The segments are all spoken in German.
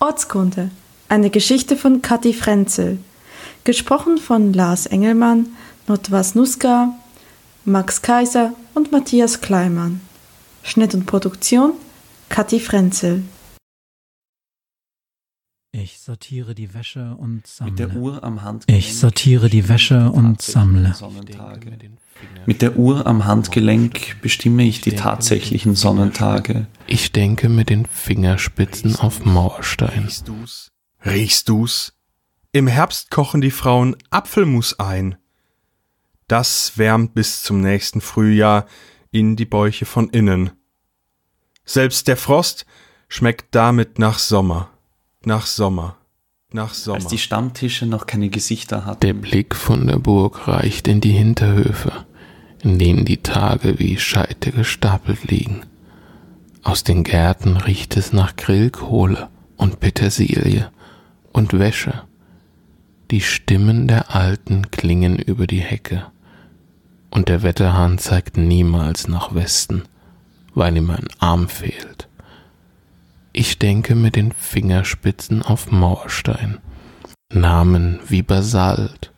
Ortskunde. Eine Geschichte von Kathi Frenzel. Gesprochen von Lars Engelmann, Notwas Nuska, Max Kaiser und Matthias Kleimann. Schnitt und Produktion Kathi Frenzel. Ich sortiere die Wäsche und sammle. Mit der Uhr am Handgelenk ich sortiere die Wäsche und sammle. Mit der Uhr am Handgelenk bestimme ich die tatsächlichen Sonnentage. Ich denke mit den Fingerspitzen auf Mauerstein. Riechst du's? Riechst du's? Im Herbst kochen die Frauen Apfelmus ein. Das wärmt bis zum nächsten Frühjahr in die Bäuche von innen. Selbst der Frost schmeckt damit nach Sommer nach Sommer, nach Sommer. Als die Stammtische noch keine Gesichter hatten. Der Blick von der Burg reicht in die Hinterhöfe, in denen die Tage wie Scheite gestapelt liegen. Aus den Gärten riecht es nach Grillkohle und Petersilie und Wäsche. Die Stimmen der Alten klingen über die Hecke, und der Wetterhahn zeigt niemals nach Westen, weil ihm ein Arm fehlt. Ich denke mit den Fingerspitzen auf Mauerstein. Namen wie Basalt,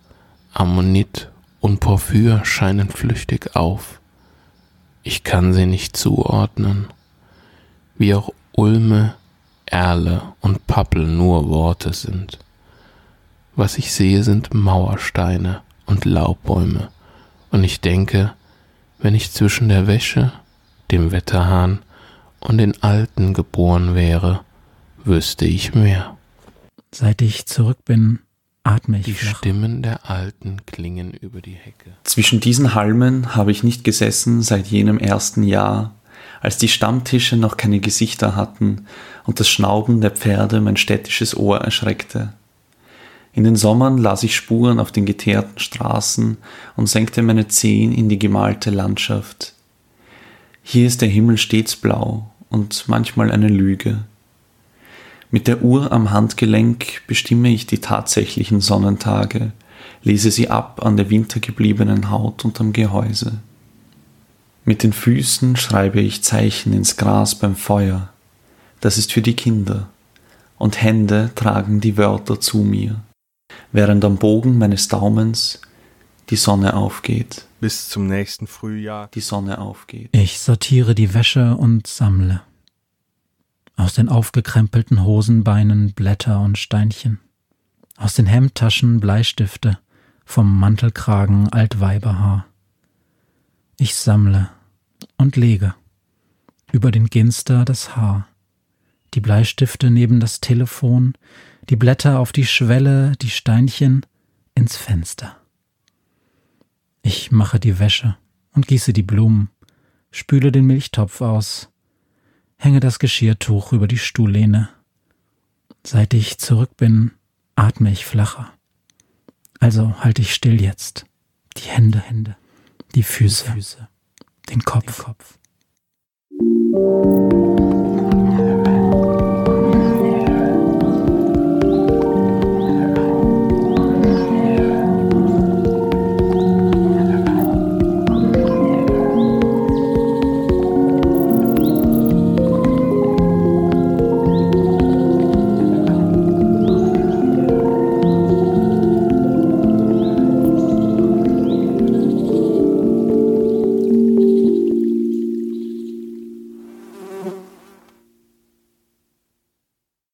Ammonit und Porphyr scheinen flüchtig auf. Ich kann sie nicht zuordnen, wie auch Ulme, Erle und Pappel nur Worte sind. Was ich sehe, sind Mauersteine und Laubbäume, und ich denke, wenn ich zwischen der Wäsche, dem Wetterhahn und in Alten geboren wäre, wüsste ich mehr. Seit ich zurück bin, atme ich. Die flach. Stimmen der Alten klingen über die Hecke. Zwischen diesen Halmen habe ich nicht gesessen seit jenem ersten Jahr, als die Stammtische noch keine Gesichter hatten und das Schnauben der Pferde mein städtisches Ohr erschreckte. In den Sommern las ich Spuren auf den geteerten Straßen und senkte meine Zehen in die gemalte Landschaft. Hier ist der Himmel stets blau und manchmal eine Lüge. Mit der Uhr am Handgelenk bestimme ich die tatsächlichen Sonnentage, lese sie ab an der wintergebliebenen Haut unterm Gehäuse. Mit den Füßen schreibe ich Zeichen ins Gras beim Feuer. Das ist für die Kinder. Und Hände tragen die Wörter zu mir, während am Bogen meines Daumens die Sonne aufgeht bis zum nächsten Frühjahr die Sonne aufgeht. Ich sortiere die Wäsche und sammle. Aus den aufgekrempelten Hosenbeinen Blätter und Steinchen. Aus den Hemdtaschen Bleistifte, vom Mantelkragen Altweiberhaar. Ich sammle und lege. Über den Ginster das Haar. Die Bleistifte neben das Telefon, die Blätter auf die Schwelle, die Steinchen ins Fenster. Ich mache die Wäsche und gieße die Blumen, spüle den Milchtopf aus, hänge das Geschirrtuch über die Stuhllehne. Seit ich zurück bin, atme ich flacher. Also halte ich still jetzt. Die Hände, Hände, die Füße, Füße den Kopf. Den Kopf.